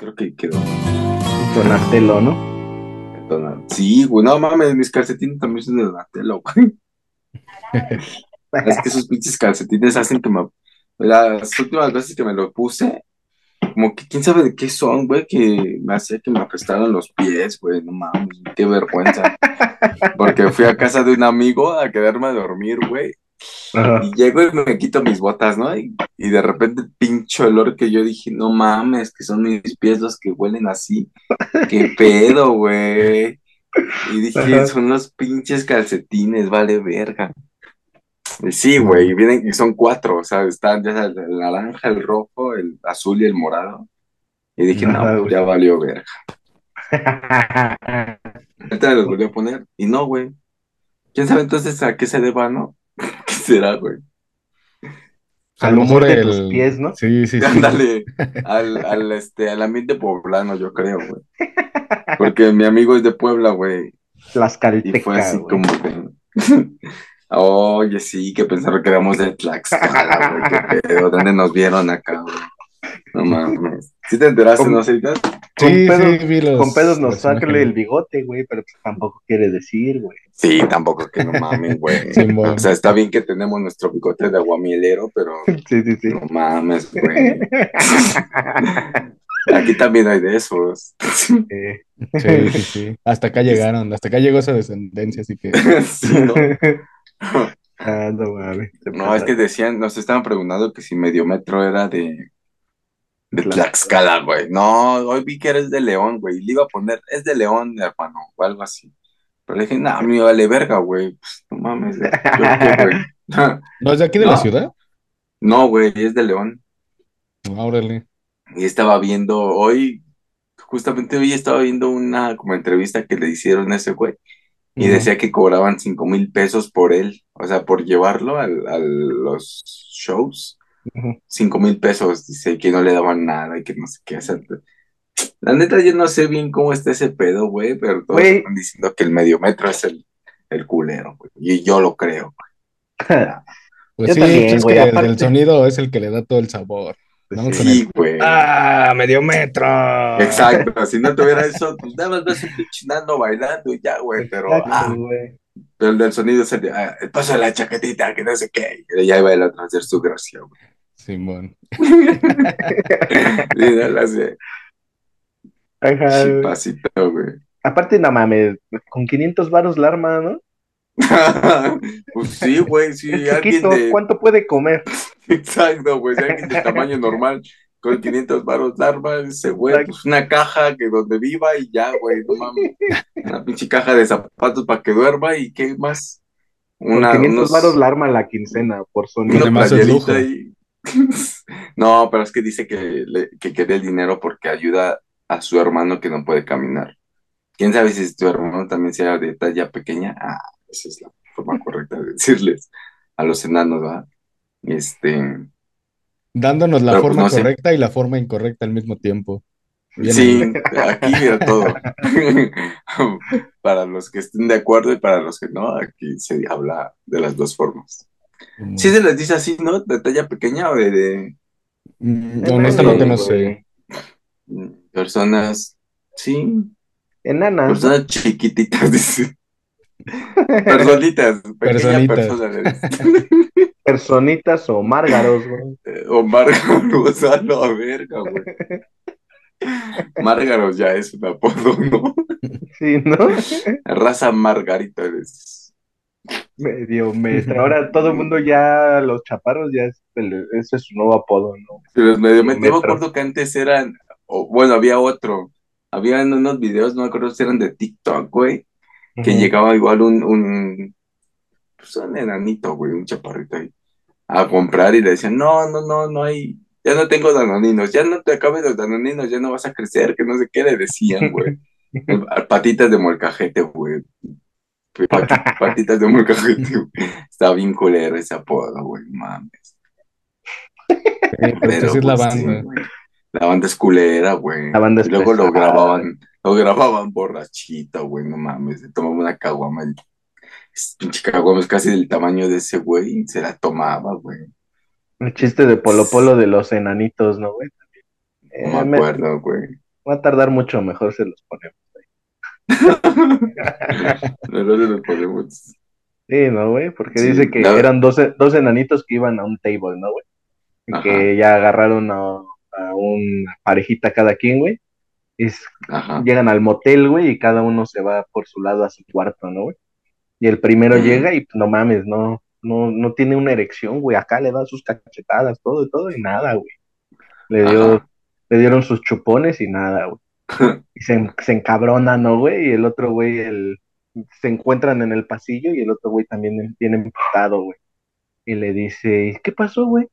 creo que quedó. Donatello, ¿no? Sí, güey, no mames, mis calcetines también son de Donatello, güey. Es que esos pinches calcetines hacen que me. Las últimas veces que me lo puse, como que quién sabe de qué son, güey, que me hacía que me aprestaran los pies, güey, no mames, qué vergüenza. Porque fui a casa de un amigo a quedarme a dormir, güey, Ajá. y llego y me quito mis botas, ¿no? Y, y de repente pincho olor que yo dije, no mames, que son mis pies los que huelen así. ¿Qué pedo, güey? Y dije, Ajá. son los pinches calcetines, vale verga. Y sí, güey, y vienen, y son cuatro, o sea, están ya el naranja, el rojo, el azul y el morado. Y dije, Ajá, no, pues güey. ya valió verga. Ahorita los volví a poner, y no, güey. ¿Quién sabe entonces a qué se deba, no? ¿Qué será, güey? Al humor de tus pies, ¿no? Sí, sí, sí. Ándale, al, al, este, al ambiente poblano, yo creo, güey. Porque mi amigo es de Puebla, güey. Las Y fue así güey. como de. Oye, sí, que pensaron que éramos de Tlaxcala, güey. Qué pedo, ¿dónde nos vieron acá, güey? No mames. ¿Sí te enteraste, Con- no, Ceritas? Con Sí, pedos- sí, vi los- Con pedos nos sacan el bigote, güey, pero pues tampoco quiere decir, güey. Sí, tampoco que no mames, güey. O sea, está bien que tenemos nuestro bigote de aguamielero, pero Sí, sí, sí. no mames, güey. Aquí también hay de esos. Eh, Sí, sí, sí. Hasta acá llegaron, hasta acá llegó esa descendencia, así que Sí, ¿no? ah, no mames. No, es que decían, nos estaban preguntando que si medio metro era de, de Tlaxcala. Tlaxcala, güey. No, hoy vi que eres de León, güey. Le iba a poner, es de León, hermano, o algo así. Pero le dije, no, a mí me vale verga, güey. Pues, no mames, ¿yo qué, güey? ¿no es de aquí de No. la ciudad? No, güey, es de León. Órale. Y estaba viendo hoy, justamente hoy estaba viendo una como entrevista que le hicieron a ese güey. Y decía que cobraban cinco mil pesos por él, o sea, por llevarlo al- a los shows. Cinco mil pesos, dice, que no le daban nada y que no sé qué hacer. La neta, yo no sé bien cómo está ese pedo, güey, pero todos están diciendo que el medio metro es el, el culero, güey. Y yo lo creo. Pues Yo sí, también, pues es que aparte- el sonido es el que le da todo el sabor. ¿no? Sí. Con Sí, güey. ¡Ah, medio metro! Exacto, si no tuviera eso, pues nada más ves un pinche nano bailando y ya, güey, pero, Exacto, ah, pero el del sonido es el ah, el paso de la chaquetita, que no sé qué, y ya iba el otro a hacer su gracia, güey. Simón. Sí, no la sé, Ajá, chipacito, güey. Aparte, no mames, con 500 varos la arma, ¿no? pues sí, güey, sí, Es alguien chiquito, de... ¿cuánto puede comer? Exacto, güey, si alguien de tamaño normal con 500 baros larva, ese güey, pues una caja que donde viva y ya, güey, no mames. Una pinche caja de zapatos para que duerma y qué más. Con Una, 500 unos, varos la arma la quincena por sonido. una playerita y... No, pero es que dice que, le, que quiere el dinero porque ayuda a su hermano que no puede caminar. ¿Quién sabe si tu hermano también sea de talla pequeña? Ah, esa es la forma correcta de decirles a los enanos, ¿verdad? Este... Dándonos la Pero, pues, forma sé. correcta y la forma incorrecta al mismo tiempo. Bien Sí, aquí de todo. Para los que estén de acuerdo y para los que no, aquí se habla de las dos formas. Simón. Sí se les dice así, ¿no? ¿De talla pequeña o de, de, Mm, Enanas, honestamente no sé. personas, sí, Enanas. personas chiquititas, dice. Personitas, Personitas. persona. le dice. Personitas o márgaros, güey. Eh, O Márgaros, a la verga, güey. Márgaros ya es un apodo, ¿no? Sí, ¿no? Raza Margarita es. Medio metro. Ahora todo el mundo ya, los chaparros ya es, el- ese es su nuevo apodo, ¿no? Los medio metro, yo me acuerdo que antes eran, o, bueno, había otro, habían unos videos, no me acuerdo si eran de TikTok, güey, que llegaba igual un, un, pues un enanito, güey, un chaparrito ahí, a comprar y le decían, no, no, no, no hay, ya no tengo danoninos, ya no te acabes los danoninos, ya no vas a crecer, que no sé qué le decían, güey. Patitas de molcajete, güey. Pati- Patitas de molcajete, güey. Está bien culero ese apodo, güey, mames. Pero Pero, así es la pues, sí, banda. La banda es culera, güey. La banda es Y luego lo grababan, lo grababan borrachito, güey, no mames. Tomaba una caguama, pinche caguama es casi del tamaño de ese güey, y se la tomaba, güey. El chiste de Polo Polo de los enanitos, ¿no, güey? No Eh, me me- acuerdo, güey. Va a tardar mucho, mejor se los ponemos. No. Sí, ¿no, güey? Porque Sí, dice que eran dos, dos enanitos que iban a un table, ¿no, güey? Ajá. que ya agarraron a, a una parejita cada quien, güey. Llegan al motel, güey, y cada uno se va por su lado a su cuarto, ¿no, güey? Y el primero llega y pues, no mames, no, no, no tiene una erección, güey. Acá le da sus cachetadas, todo y todo, y nada, güey. Le dio, le dieron sus chupones y nada, güey. Y se, se encabrona, ¿no, güey? Y el otro güey, el, se encuentran en el pasillo y el otro güey también viene emputado, güey. Y le dice, ¿qué pasó, güey?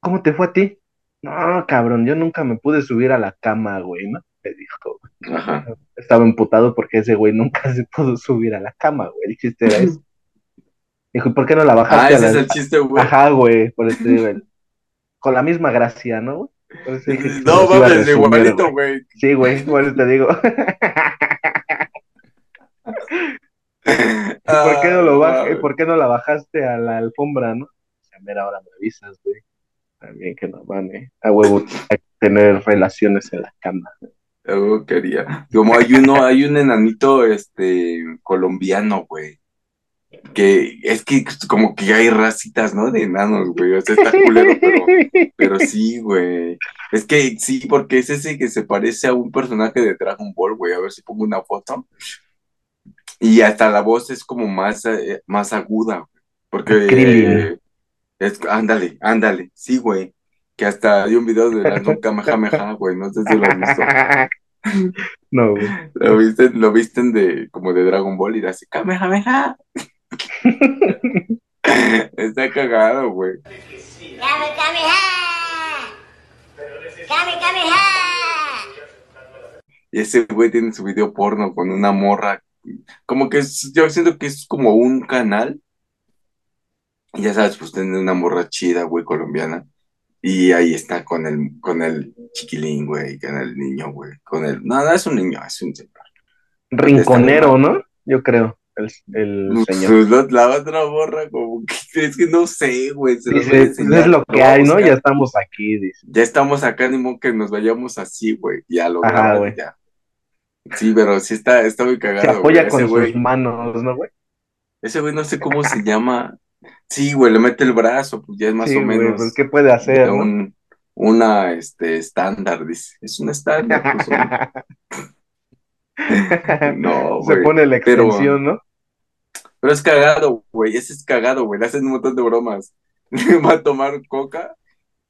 ¿Cómo te fue a ti? No, cabrón, yo nunca me pude subir a la cama, güey, ¿no? Le dijo. Ajá. Estaba emputado porque ese güey nunca se pudo subir a la cama, güey. El chiste era eso. Dijo, ¿y por qué no la Ah, bajaste a ese la... es el chiste, güey. Ajá, güey, por eso digo, el- con la misma gracia, ¿no, güey? Eso dije No a mames, igualito, güey. Sí, güey, eso te digo. ¿Y por qué no lo Ah, baj- mames. ¿Por qué no la bajaste a la alfombra, no? A ver, ahora me avisas, güey. También que no vale. A huevo hay que tener relaciones en la cama. Algo quería. Como hay uno, hay un enanito, este, colombiano, güey. Que es que como que hay racitas, ¿no? De enanos, güey. O sea, está culero, pero, pero sí, güey. Es que sí, porque es ese que se parece a un personaje de Dragon Ball, güey. A ver si pongo una foto. Y hasta la voz es como más, eh, más aguda, güey. Porque eh, es, ándale, ándale, sí, güey. Que hasta hay un video de la nunca Kamehameha, güey. No sé si lo has visto. No, güey. Lo visten, lo visten de como de Dragon Ball y de así, Kamehameha. Está cagado, güey. Kame Kameha! Kame Kameha! Y ese güey tiene su video porno con una morra. Como que es- yo siento que es como un canal. Y ya sabes, pues tiene una morra chida, güey, colombiana. Y ahí está con el, con el chiquilín, güey, con el niño, güey. Con el. No, no es un niño, es un señor. Rinconero, ¿no? Yo creo. El, el señor. Pues la, otra morra, como que es que no sé, güey. se Dice, pues es lo que hay, ¿no? buscar. Ya estamos aquí, dice. ya estamos acá, ni modo que nos vayamos así, güey. Ya lo Ajá, ya. Sí, pero sí está, está muy Se cagado, apoya güey. con Ese sus manos, ¿no, güey? ese güey no sé cómo se llama. Sí, güey, le mete el brazo, pues ya es más Sí, o güey, menos pues ¿qué puede hacer, no? una, este, estándar, dice. Es un estándar, pues, no, Se güey. pone la pero- extensión, ¿no? Pero es cagado, güey, ese es cagado, güey, le hacen un montón de bromas. Va a tomar coca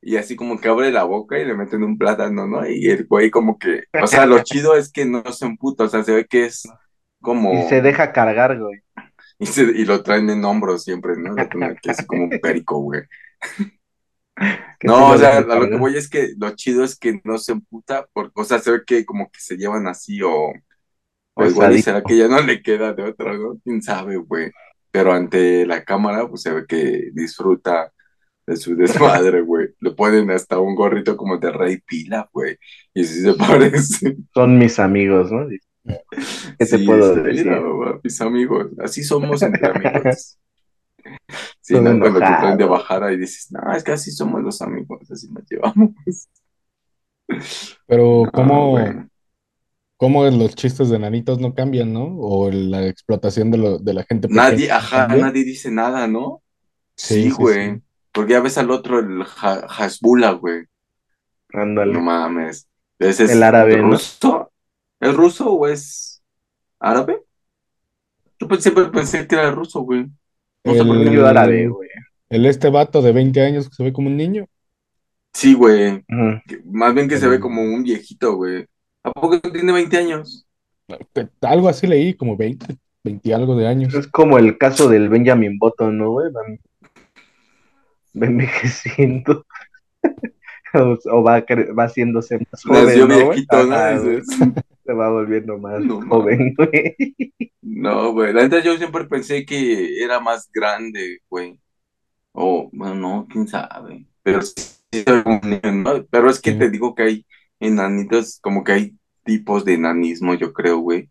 y así como que abre la boca y le meten un plátano, ¿no? Y el güey como que, o sea, lo chido es que no se emputa, o sea, se ve que es como... Y se deja cargar, güey. Y, se- y lo traen en hombros siempre, ¿no? Lo ponen aquí así como un perico, güey. No, o sea, lo que voy es que lo chido es que no se emputa, porque, o sea, se ve que como que se llevan así o, o igual y será que ya no le queda de otra, ¿no? ¿Quién sabe, güey? Pero ante la cámara, pues se ve que disfruta de su desmadre, güey. Le ponen hasta un gorrito como de rey pila, güey. Y sí se parece. Son mis amigos, ¿no? ¿Qué te Sí, puedo decir? mira, mis amigos, así somos entre amigos. Sí, ¿no? Cuando te traen de bajada y dices, no, es que así somos los amigos, así nos llevamos. Pero No, ¿cómo. Cómo los chistes de nanitos no cambian, ¿no? O la explotación de, lo, de la gente Nadie, no ajá, cambia. nadie dice nada, ¿no? Sí, güey. sí. Porque ya ves al otro, el Ha- Hasbula, güey. Ándale. No mames. Ese es El árabe, ¿no? ruso. ¿Es ruso o es árabe? Yo siempre pensé que era ruso, güey. No sé por El- qué. Árabe, güey. El este vato de 20 años que se ve como un niño. Sí, güey. Más bien que se ve El- como un viejito, güey. ¿A poco tiene 20 años? Algo así leí, como 20, 20 y algo de años. Es como el caso del Benjamin Button, ¿no, güey? Va envejeciendo. o, o va, va haciéndose más joven. Se va volviendo más No, joven, güey. No, güey. La neta yo siempre pensé que era más grande, güey. O, bueno, no, quién sabe. Pero sí. Pero es que Sí. te digo que hay enanitos, como que hay tipos de enanismo, yo creo, güey.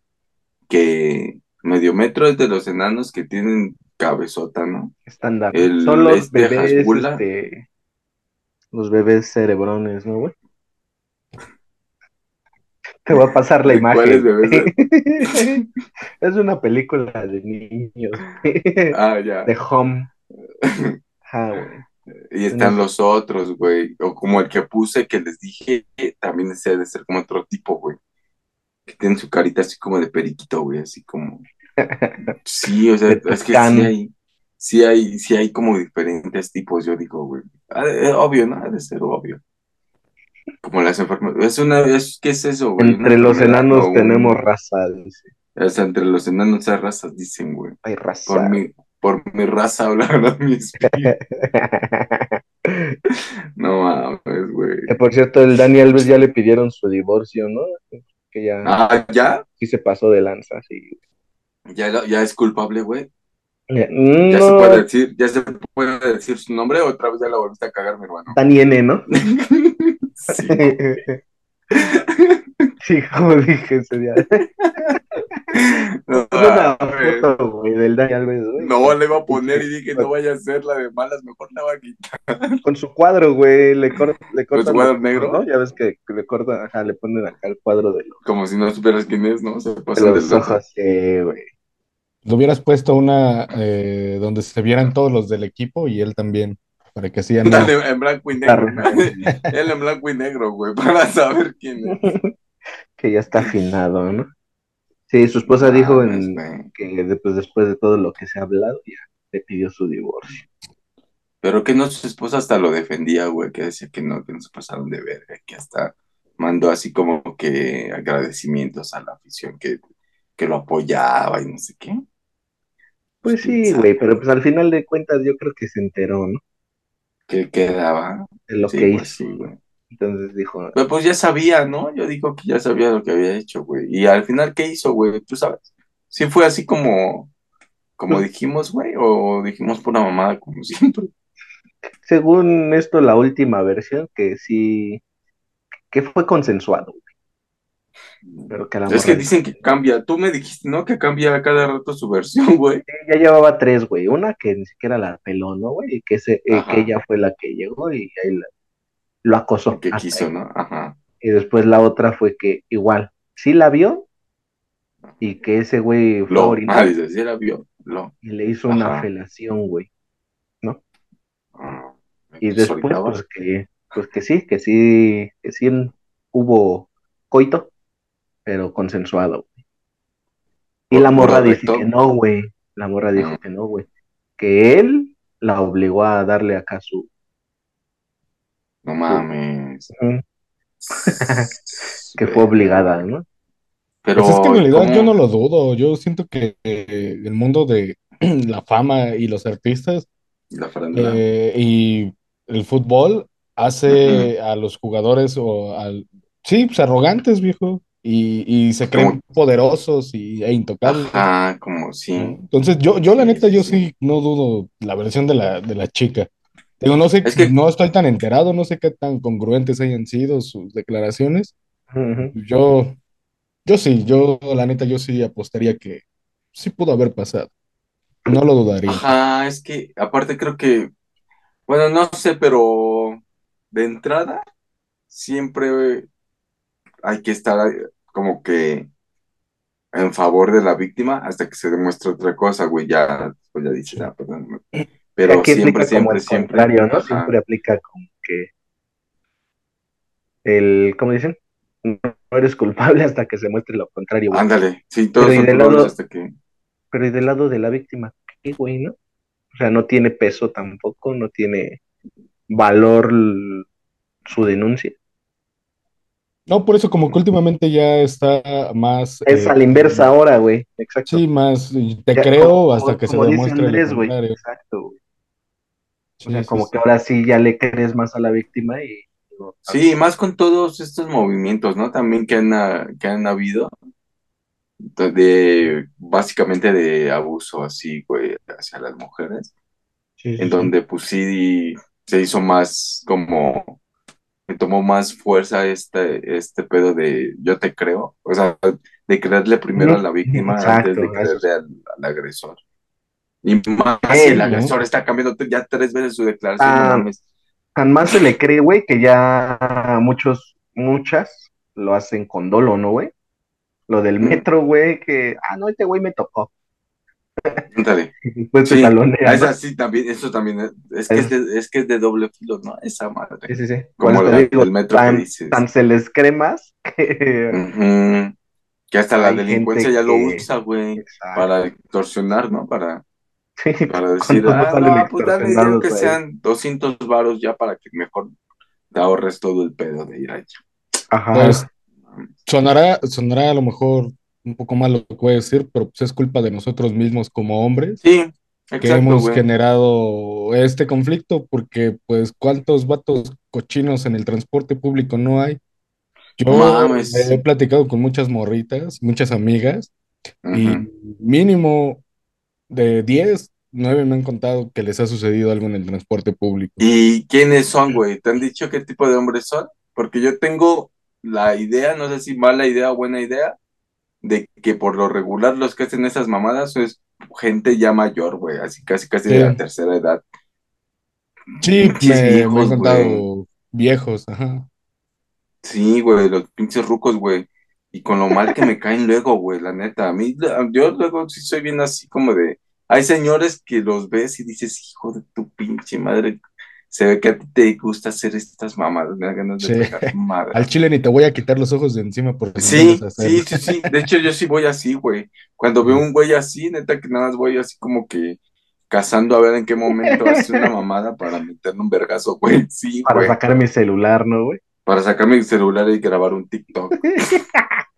Que medio metro es de los enanos que tienen cabezota, ¿no? Estándar. Son los este bebés, este, los bebés cerebrones, ¿no, güey? Te voy a pasar la imagen. ¿Cuáles bebés? es una película de niños. Ah, ya. de Home. Ajá, güey. Y están los otros, güey. O como el que puse que les dije, que también desea de ser como otro tipo, güey. Que tienen su carita así como de periquito, güey, así como. Sí, o sea, es que sí hay, sí hay, sí hay como diferentes tipos, yo digo, güey. Ah, eh, obvio, ¿no? Ha de ser obvio. Como las enfermedades. Es una, es, ¿qué es eso, güey? Entre los enanos tenemos raza, dice. O sea, entre los enanos hay razas, dicen, güey. Hay Por raza. Por mi raza hablará mi espíritu. No mames, güey. Por cierto, el Dani Alves ya le pidieron su divorcio, ¿no? Que ya Ah, ¿ya? sí se pasó de lanza, sí. ¿Ya, ya es culpable, güey? Ya, ¿Ya se puede decir, ya se puede decir su nombre o otra vez ya la volviste a cagar, mi hermano? Dani N, ¿no? Sí. sí, como dije ese día. No, una foto, güey, del Dani Alves, güey. No, le iba a poner y dije, no vaya a ser la de malas, mejor la va a quitar. Con su cuadro, güey, le, cor- le cortan. cuadro los- negro? ¿no? Ya ves que le cortan, ajá, le ponen acá el cuadro de los, Como si no supieras quién es, ¿no? Se de pasan de los ojos, sí, güey. Le hubieras puesto una eh, donde se vieran todos los del equipo y él también, para que así no. Dale, en blanco y negro. Él en blanco y negro, güey, para saber quién es. Que ya está afinado, ¿no? Sí, su esposa dijo en, que después, después de todo lo que se ha hablado, ya le pidió su divorcio. Pero que no, su esposa hasta lo defendía, güey, que decía que no, que no se pasaron de verga, que hasta mandó así como que agradecimientos a la afición que, que lo apoyaba y no sé qué. Pues sí, güey, pero pues al final de cuentas yo creo que se enteró, ¿no? Que quedaba. De lo Sí, que pues hizo. sí, güey. Entonces dijo, Pero pues ya sabía, ¿no? Yo digo que ya sabía lo que había hecho, güey. Y al final, ¿qué hizo, güey? Tú sabes. Sí fue así como, como dijimos, güey, o dijimos pura mamada como siempre. según esto, la última versión, que sí, que fue consensuado, güey, pero que la Es que dicen que cambia. Tú me dijiste, ¿no? Que cambia cada rato su versión, güey. ya llevaba tres, güey, una que ni siquiera la peló, ¿no, güey? Y que, ese, eh, que ella fue la que llegó y ahí la- lo acosó. Que quiso, ahí. ¿no? Ajá. Y después la otra fue que igual, sí la vio y que ese güey fue Lo. Ah, dice, sí la vio. Lo. y le hizo una felación, güey. Ah, Y después, pues que, pues que sí, que sí, que sí hubo coito, pero consensuado. güey. Y la morra dice recto. que no, güey. La morra dijo que no, güey. Que él la obligó a darle acá su. No mames. Que fue obligada, ¿no? Pero, Pues es que en realidad ¿cómo? yo no lo dudo. Yo siento que eh, el mundo de la fama y los artistas La eh, y el fútbol hace a los jugadores o al sí, pues arrogantes, viejo, y, y se creen poderosos y, e intocables. Ajá, como sí. ¿no? Entonces yo, yo la neta, yo sí. sí no dudo la versión de la, de la chica. Digo, no sé, Es que- no estoy tan enterado, no sé qué tan congruentes hayan sido sus declaraciones. Yo, yo sí, yo la neta, yo sí apostaría que sí pudo haber pasado. No lo dudaría. Ajá, es que aparte creo que, bueno, no sé, pero de entrada siempre hay que estar como que en favor de la víctima hasta que se demuestre otra cosa, güey, ya, pues ya dices, ah, perdón. Pero Aquí siempre, siempre, el siempre. contrario, ¿no? ajá. Siempre aplica como que el, ¿cómo dicen? No eres culpable hasta que se muestre lo contrario, güey. Ándale, sí, todos Pero y son del culpables lado- hasta que... Pero y del lado de la víctima, ¿qué, güey, no? O sea, no tiene peso tampoco, no tiene valor su denuncia. No, por eso como que últimamente ya está más... Es eh, a la inversa ahora, güey. Exacto. Sí, más te Ya, creo como- hasta que se demuestre lo Andrés, contrario. Exacto, güey. Sí, O sea, sí, como sí. que ahora sí ya le crees más a la víctima y no Sí, más con todos estos movimientos, ¿no? También que han, que han habido de, básicamente de abuso así, güey, hacia las mujeres, Sí, en sí. donde pues sí se hizo más como, me tomó más fuerza este, este pedo de yo te creo, o sea, de creerle primero a la víctima antes de creerle al, al agresor. Y más si el ¿no? agresor está cambiando ya tres veces su declaración, Ah. Tan más se le cree, güey, que ya muchos, muchas lo hacen con dolo, ¿no, güey? Lo del Mm. metro, güey, que, ah, no, este güey me tocó. Después te Sí, esa sí también, eso también es, que es de, es que es de doble filo, ¿no? Esa madre. Sí, sí, sí. Como la- digo, el metro que tan, dices. tan se les cremas que... Ujú. Que hasta la delincuencia ya lo que- usa, güey, para extorsionar, ¿no? Para, Sí, para decir, ah, no, pues dale, que sean 200 varos ya para que mejor te ahorres todo el pedo de ir allá. Ajá. Pues, sonará, sonará a lo mejor un poco mal lo que voy a decir, pero pues es culpa de nosotros mismos como hombres Sí, que exacto, hemos güey. generado este conflicto, porque pues cuántos vatos cochinos en el transporte público no hay. Yo Mames. he platicado con muchas morritas, muchas amigas, y Ujú. mínimo de 10, 9 me han contado que les ha sucedido algo en el transporte público. ¿Y quiénes son, güey? ¿Te han dicho qué tipo de hombres son? Porque yo tengo la idea, no sé si mala idea o buena idea, de que por lo regular los que hacen esas mamadas es gente ya mayor, güey, así casi casi de la tercera edad. Sí, Pinches me, me han viejos, contado viejos, ajá. Sí, güey, los pinches rucos, güey. Y con lo mal que me caen luego, güey, la neta. A mí, yo luego sí soy bien así como de. Hay señores que los ves y dices, hijo de tu pinche madre. Se ve que a ti te gusta hacer estas mamadas, me da ganas de Sí. pegar madre. Al chile ni te voy a quitar los ojos de encima porque Sí, sí, sí, sí. De hecho, yo sí voy así, güey. Cuando veo un güey así, neta que nada más voy así como que cazando a ver en qué momento hace una mamada para meterle un vergazo, güey. Sí, Para güey. sacar mi celular, ¿no, güey? Para sacar mi celular y grabar un TikTok.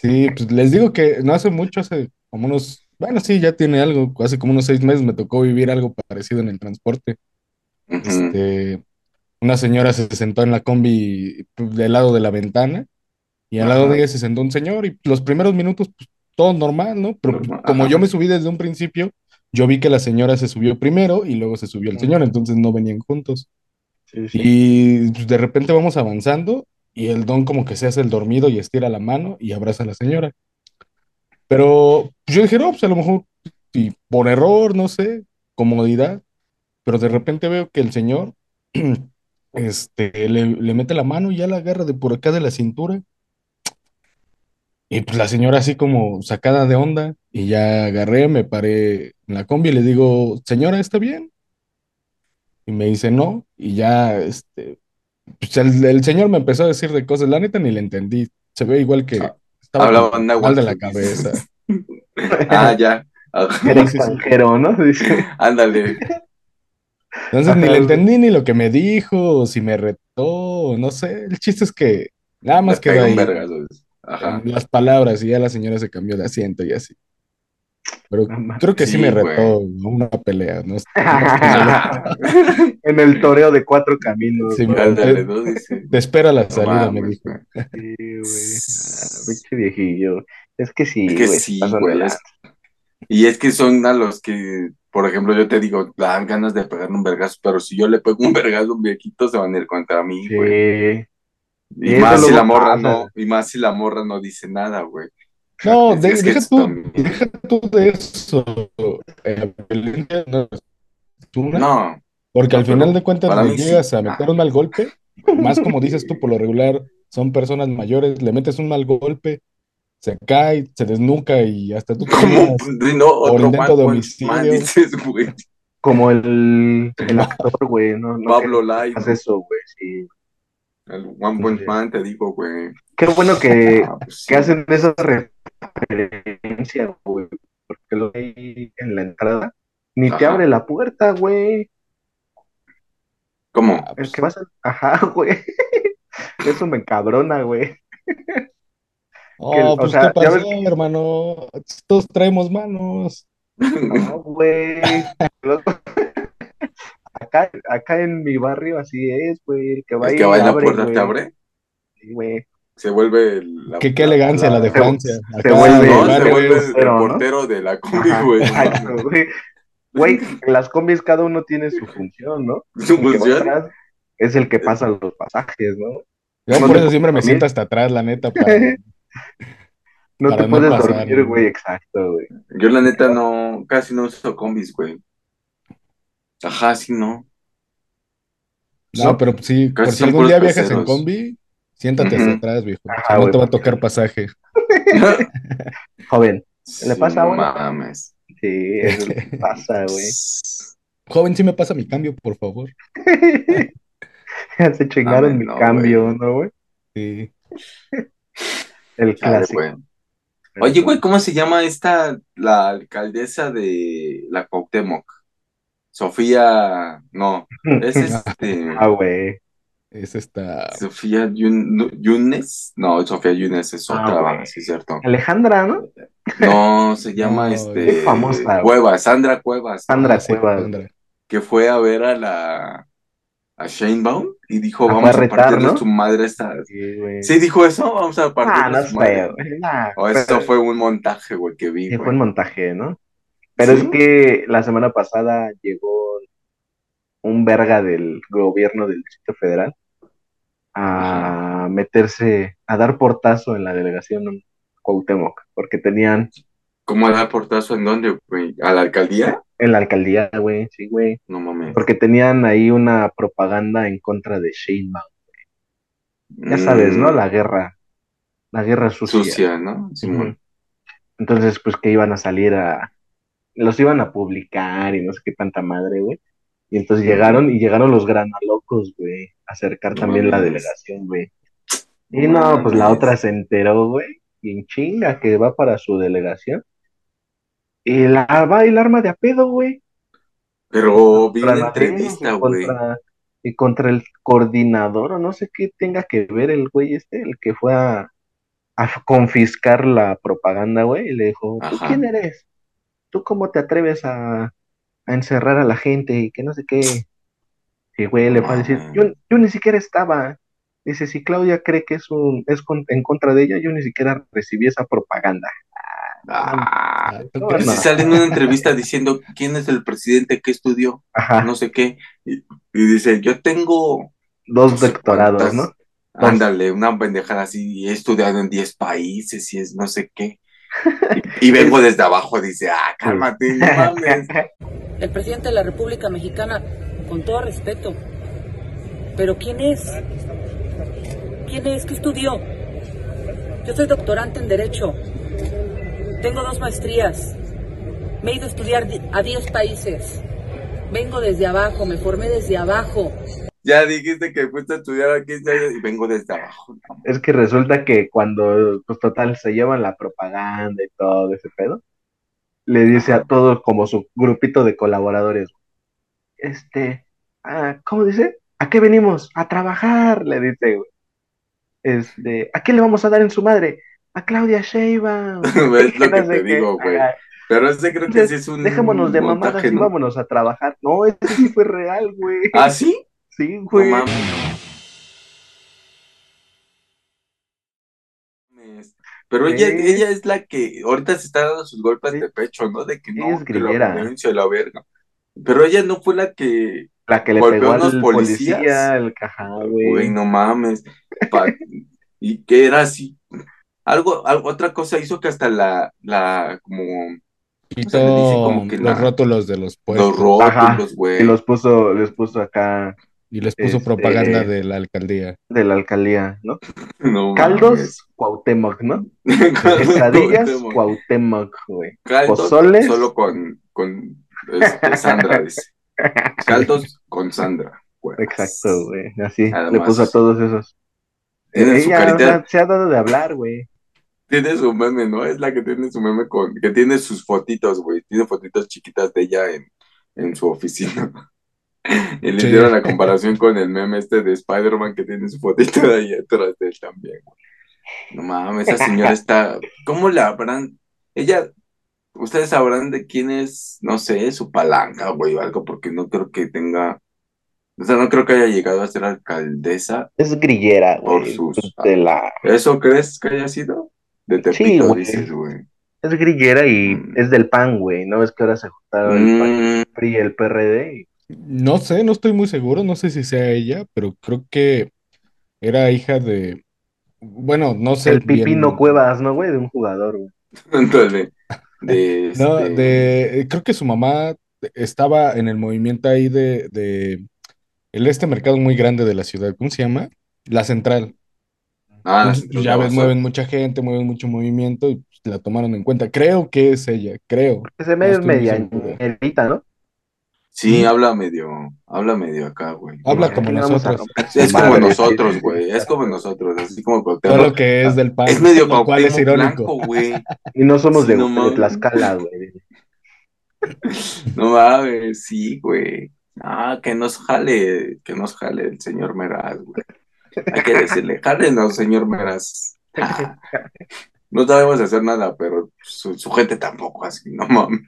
Sí, pues les digo que no hace mucho, hace como unos, bueno, sí, ya tiene algo, hace como unos seis meses me tocó vivir algo parecido en el transporte. Este, una señora se sentó en la combi pues, del lado de la ventana y al lado de ella se sentó un señor y los primeros minutos, pues todo normal, ¿no? Pero Normal, como ajá. yo me subí desde un principio, yo vi que la señora se subió primero y luego se subió el señor, entonces no venían juntos. Y de repente vamos avanzando y el don como que se hace el dormido y estira la mano y abraza a la señora. Pero yo dije, no, pues a lo mejor y por error, no sé, comodidad. Pero de repente veo que el señor este, le, le mete la mano y ya la agarra de por acá de la cintura. Y pues la señora así como sacada de onda y ya agarré, me paré en la combi y le digo, señora, ¿está bien? Y me dice, no, y ya, este, pues el, el señor me empezó a decir de cosas, la neta ni le entendí, se ve igual que Ah, estaba mal de la cabeza. Ah, ya. Era extranjero, ¿no? Dice. Ándale. Entonces ni le entendí ni lo que me dijo, o si me retó, no sé, el chiste es que nada más quedó ahí. Ajá. las palabras y ya la señora se cambió de asiento y así. Pero creo que sí, Sí, me retó ¿no? una pelea, ¿no? en el toreo de cuatro caminos. Sí, ¿no? Ándale, ¿no? Dice. Te espero a la No salida, me mames, dijo. Sí, güey. Ah, viejillo. Es que sí, Es que sí, güey. es- Y es que son a los que, por ejemplo, yo te digo, dan ganas de pegarle un vergazo, pero si yo le pego un vergazo a un viejito, se van a ir contra mí, güey. Sí. Y más si la morra pasa. no, y más si la morra no dice nada, güey. No, de- deja tú, deja tú de eso. Eh, no porque no, al final de cuentas sí. llegas a Ah. meter un mal golpe, más como dices tú, por lo regular son personas mayores, le metes un mal golpe, se cae, se desnuca y hasta tú como no, otro intento de homicidio. dices, güey. Como el, el actor, güey. No, no Pablo Lai, hace eso, güey. Sí. el One Punch Sí. Man, te digo, güey. Qué bueno que, Ah, pues sí. que hacen esa referencia, güey. Porque lo hay en la entrada. Ni te Ajá. abre la puerta, güey. ¿Cómo? Ah, El pues, que vas a... Ajá, güey. Eso me encabrona, güey. oh, que- o pues sea, ¿qué pasó, ves hermano? Todos traemos manos. No, güey. Acá, acá en mi barrio así es, güey. El que va El que va en la abre, puerta güey. te abre, Sí, güey. Se vuelve el- la, Qué, qué elegancia la de Francia. se vuelve- No, se vuelve el portero de la combi, güey. exacto, güey. Las combis cada uno tiene su función, ¿no? Su El función. atrás es el que pasa los pasajes, ¿no? Yo No por eso siempre me siento hasta atrás, la neta, para... No Para te no puedes pasar, dormir, güey, exacto, güey. Yo la neta no, casi no uso combis, güey. Ajá, sí, no. No, pero sí, por si algún día viajas en combi, Siéntate Ujú. hacia atrás, viejo. Ajá, no güey, te va a tocar pasaje. Joven. ¿Le Sí, pasa no ahora? mames. Sí, eso es lo que pasa, güey. Joven, sí me pasa mi cambio, por favor. Se chingaron mi no, cambio, güey. ¿no, güey? Sí. El clásico. güey. Oye, güey, ¿cómo se llama esta, la alcaldesa de la Cuauhtémoc? Sofía, no, es este, Ah, güey. Es esta. Sofía Yun- Yunes, no, Sofía Yunes es Ah, otra, va, sí es cierto. Alejandra, ¿no? No, se llama No, este, qué famosa. Cuevas, Sandra Cuevas, ¿no? Sandra Ah, sí, Cuevas. Que fue a ver a la, a Shane Baum y dijo, Ah, vamos a a retar, partirle ¿no? su madre a esta. Sí, güey. Sí, dijo eso, vamos a Ah, partirle no su madre. güey. Nah, O esto pero- fue un montaje, güey, que vi, Sí, güey. fue un montaje, ¿no? Pero ¿Sí? es que la semana pasada llegó un verga del gobierno del Distrito Federal a meterse, a dar portazo en la delegación Cuauhtémoc, porque tenían ¿Cómo dar portazo en dónde, güey? ¿A la alcaldía? en la alcaldía, güey, sí, güey, No mames. porque tenían ahí una propaganda en contra de Sheinbaum. Ya sabes, ¿no? Mm, La guerra, la guerra sucia. sucia, ¿no? Simón. Entonces, pues que iban a salir a, los iban a publicar y no sé qué tanta madre, güey. Y entonces llegaron y llegaron los granalocos, güey, a acercar No también la delegación, güey. Y no, pues la otra se enteró, güey, y en chinga que va para su delegación. Y la va el arma de a pedo, güey. Pero Demos entrevista, güey. y contra el coordinador, o no sé qué tenga que ver el güey este, el que fue a, a confiscar la propaganda, güey, y le dijo, ¿tú Ajá. quién eres? ¿Tú cómo te atreves a, a encerrar a la gente y que no sé qué? Y güey le fue a decir, Mames. yo, yo ni siquiera estaba. Dice, si Claudia cree que es un, es con- en contra de ella, yo ni siquiera recibí esa propaganda. Ah, Ah, si sale en una entrevista diciendo quién es el presidente que estudió, Ajá, no sé qué, y, y dice, yo tengo dos no sé doctorados, cuántas- ¿no? Ándale, una pendejada así, y he estudiado en 10 países y es no sé qué. Y, y vengo desde abajo, dice, ah, cálmate, no mames. El presidente de la República Mexicana, con todo respeto, pero ¿quién es? ¿Quién es? ¿Qué estudió? Yo soy doctorante en Derecho. Tengo dos maestrías. Me he ido a estudiar di- a 10 países. Vengo desde abajo, me formé desde abajo. Ya dijiste que fuiste a estudiar aquí y vengo desde abajo. Es que resulta que cuando, pues total, se llevan la propaganda y todo ese pedo, le dice a todos como su grupito de colaboradores, este, ah, ¿cómo dice? ¿A qué venimos? A trabajar, le dice, güey. Este, ¿a qué le vamos a dar en su madre? A Claudia Sheinbaum. Es lo No que te qué. digo, güey. Pero ese creo que sí es un Dejémonos de mamadas y ¿no? vámonos a trabajar. No, ese sí fue real, güey. ¿Ah, sí? Sí, güey. Pero ella, Sí. ella es la que ahorita se está dando sus golpes Sí. de pecho, ¿no? De que no, es que la grillera. violencia y la verga. Pero ella no fue la que, La que le Golpeó pegó a unos al policías. policía, el cajá, güey, güey. no mames. Pa- y que era así. Algo, algo, otra cosa hizo que hasta la, la, como, Quitó como que los la- rótulos de los los puestos Ajá. rótulos, güey. Y los puso, les puso acá y les puso este- propaganda de la alcaldía. de la alcaldía, ¿no? No Caldos, mames. Cuauhtémoc, ¿no? Caldos, Quesadillas, Cuauhtémoc. Güey. Caldos Pozoles. solo con, con este, Sandra, dice. Caldos con Sandra. güey. Exacto, güey. Así, le puso a todos esos. Tiene su Ella, o carita, sea, se ha dado de hablar, güey. tiene su meme, ¿no? Es la que tiene su meme con, que tiene sus fotitos, güey. Tiene fotitos chiquitas de ella en, en su oficina. Y le Sí. dieron la comparación con el meme este de Spider-Man que tiene su fotito de ahí atrás de él también, güey. No mames, esa señora está. ¿Cómo la habrán? Ella, ustedes sabrán de quién es, no sé, su palanca, güey, o algo, porque no creo que tenga. O sea, no creo que haya llegado a ser alcaldesa. Es grillera, Por güey. sus- De la... ¿Eso crees que haya sido? De Tepito, güey. dices, güey. Es grillera y Mm. es del PAN, güey. ¿No ves que ahora se juntaron el PAN, Mm, PRI y el PRD? Y- No sé, no estoy muy seguro, no sé si sea ella, pero creo que era hija de, bueno, no sé el bien- Pipino Cuevas, ¿no, güey? De un jugador, güey. ándale. De No, este- de, creo que su mamá estaba en el movimiento ahí de, de el este mercado muy grande de la ciudad, ¿cómo se llama? La Central. Ah, la Entonces, pues, ya ves, mueven mucha gente, mueven mucho movimiento y pues, la tomaron en cuenta. Creo que es ella, creo. Que se No me estoy muy media seguro. ñerita, ¿no? Sí, habla medio, habla medio acá, güey. Habla como nosotros. Es como madre, nosotros, güey. Es como nosotros, así como Cuauhtémoc. Solo que es del pan. Es medio lo cual es irónico. blanco, güey. Y no somos Sí, de, no de mames. Tlaxcala, güey. No mames, sí, güey. Ah, que nos jale, que nos jale el señor Meraz, güey. Hay que decirle, jálenos, señor Meraz. Ah, no sabemos hacer nada, pero su, su gente tampoco, así, no mames.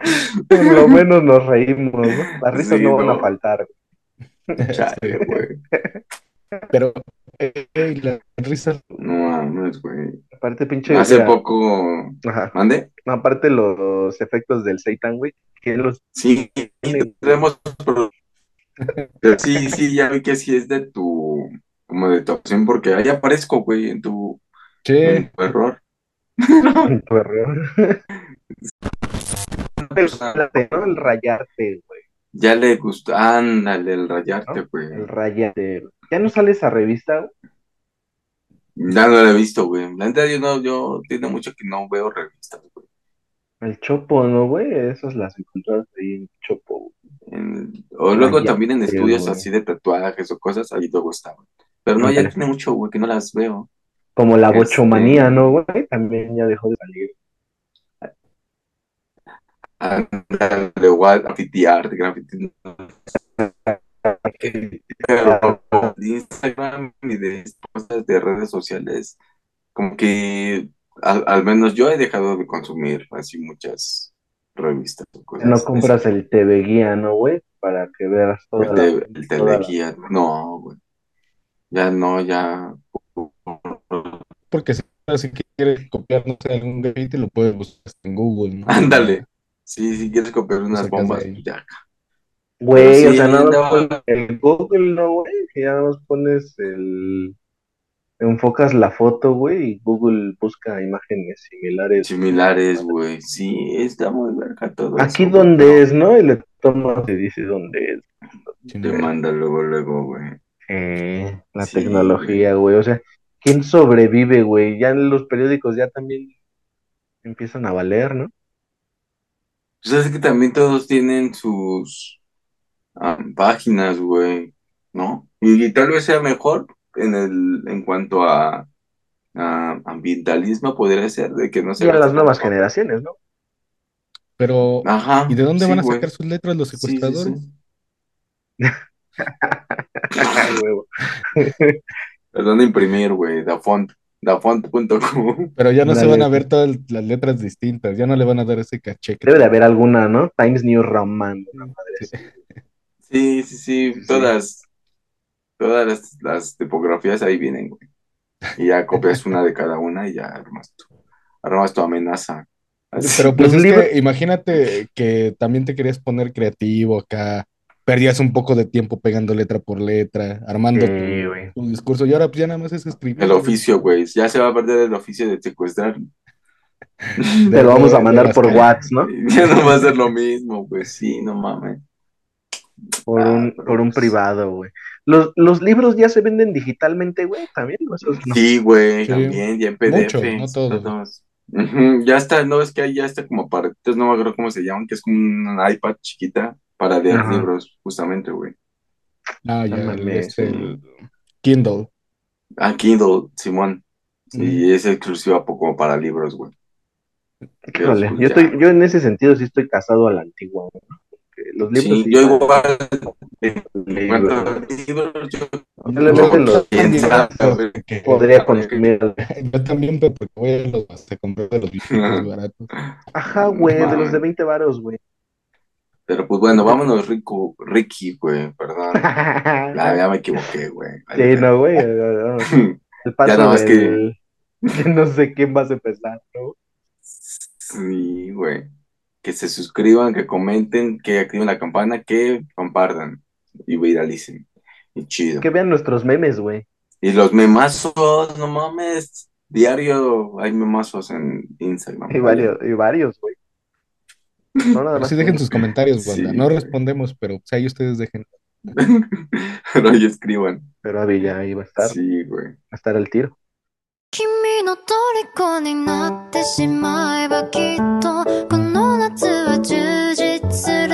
Por lo menos nos reímos, ¿no? Las risas Sí, no van a faltar. Chale, güey. Pero eh, eh, la risa No mames, güey. Aparte, pinche. Hace poco. Ajá. ¿Mande? Aparte, los efectos del Seitan, güey. Que los Sí, tenemos. Sí, sí, ya vi que sí es de tu. Como de tu opción, porque ahí aparezco, güey, en tu, en Che, tu error. Tu error. El, ¿no? el rayarte, güey. Ya le gustó. Ándale, el rayarte, güey. El rayarte. ¿Ya no sale esa revista? güey? Ya no lo he visto, güey. La neta, yo no, yo tiene mucho que no veo revistas, güey. El Chopo, ¿no, güey? Esas las encontramos ahí en Chopo. En- o luego también en estudios güey. así de tatuajes o cosas, ahí luego estaban. Pero no, ya tiene mucho, güey, que no las veo. Como la Este- bochomanía, ¿no, güey? También ya dejó de salir. Ándale, igual, graffiti art, graffiti. Pero de Instagram y de cosas de redes sociales, como que al, al menos yo he dejado de consumir así muchas revistas o cosas. No compras el TV Guía, ¿no, güey? Para que veas toda el, la... el la- teleguía. No, güey. Ya no, ya. porque si, quieres copiar, no sé, algún graffiti, lo puedes buscar en Google, ¿no? Ándale. Sí, si quieres copiar unas bombas, ahí. ya. Güey, Pero o sea, nada más el Google, ¿no, güey? Que ya nada más pones el... Enfocas la foto, güey, y Google busca imágenes similares. Similares, güey. Sí, está muy verga todo Aquí eso, güey, donde es, ¿no? Y le toma, te dice dónde es. Te manda luego, luego, güey. Eh, la Sí, tecnología, güey. O sea, ¿quién sobrevive, güey? Ya en los periódicos ya también empiezan a valer, ¿no? Pues es que también todos tienen sus páginas, güey, ¿no? Y, y tal vez sea mejor en el, en cuanto a, a ambientalismo, podría ser, de que no se Y a las nuevas generaciones, ¿no? Pero, Ajá. ¿y de dónde sí, van a güey. sacar sus letras los Sí, sí, secuestradores? sí. Las van a imprimir, güey, dafont, dafont.com. Pero ya no se van a ver todas las letras distintas, ya no le van a dar ese caché Debe de haber alguna, ¿no? Times New Roman. una madre así. Sí, sí, sí, Sí, todas, todas las, las tipografías ahí vienen, güey. Y ya copias una de cada una y ya armas tu, armas tu amenaza. Así. Pero pues es que imagínate que también te querías poner creativo acá, perdías un poco de tiempo pegando letra por letra, armando Sí, tu, discurso y ahora pues ya nada más es escribir. El oficio, güey. Ya se va a perder el oficio de secuestrar. Te lo vamos a mandar por. WhatsApp, ¿no? Ya no va a ser lo mismo, güey. Sí, no mames. Por Ah, un, por un pues- privado, güey. Los, los libros ya se venden digitalmente, güey, también. ¿no? Sí, güey, Sí. también, ya en PDF. Muchos, no todos. Ya está, no, es que ahí ya está como aparatitos, no me acuerdo cómo se llaman, que es como una iPad chiquita para leer Ajá. libros, justamente, güey. Ah, ya, el, mames, este, sí. el Kindle. Ah, Kindle, Simón. Mm. Y es exclusiva como para libros, güey. Pues yo, estoy, yo en ese sentido sí estoy casado a la antigua, güey, los libros Sí, sí yo igual. Libros. libros, yo Posiblemente no, los. Que- podría consumir. Yo también, pero porque voy a los a comprar de los viejitos baratos. Ajá, güey, de los de Mames. 20 varos, güey. Pero pues bueno, vámonos, Rico, Ricky, güey, perdón. Ya, ya me equivoqué, güey. Sí, no, güey. El Ya paso más que- del... que no sé quién vas a empezar, ¿no? Sí, güey. Que se suscriban, que comenten, que activen la campana, que compartan y viralicen. Y chido. Que vean nuestros memes, güey. Y los memazos, no mames. Diario hay memazos en Instagram. Y varios, y varios, güey. No nada Pero más sí dejen uno. sus comentarios, Sí, banda. No güey. respondemos, pero pues ahí ustedes dejen. Pero ahí escriban. Pero Abby ya iba a estar, Sí, güey. a estar el tiro. 君の虜になってしまえばきっとこの夏は充実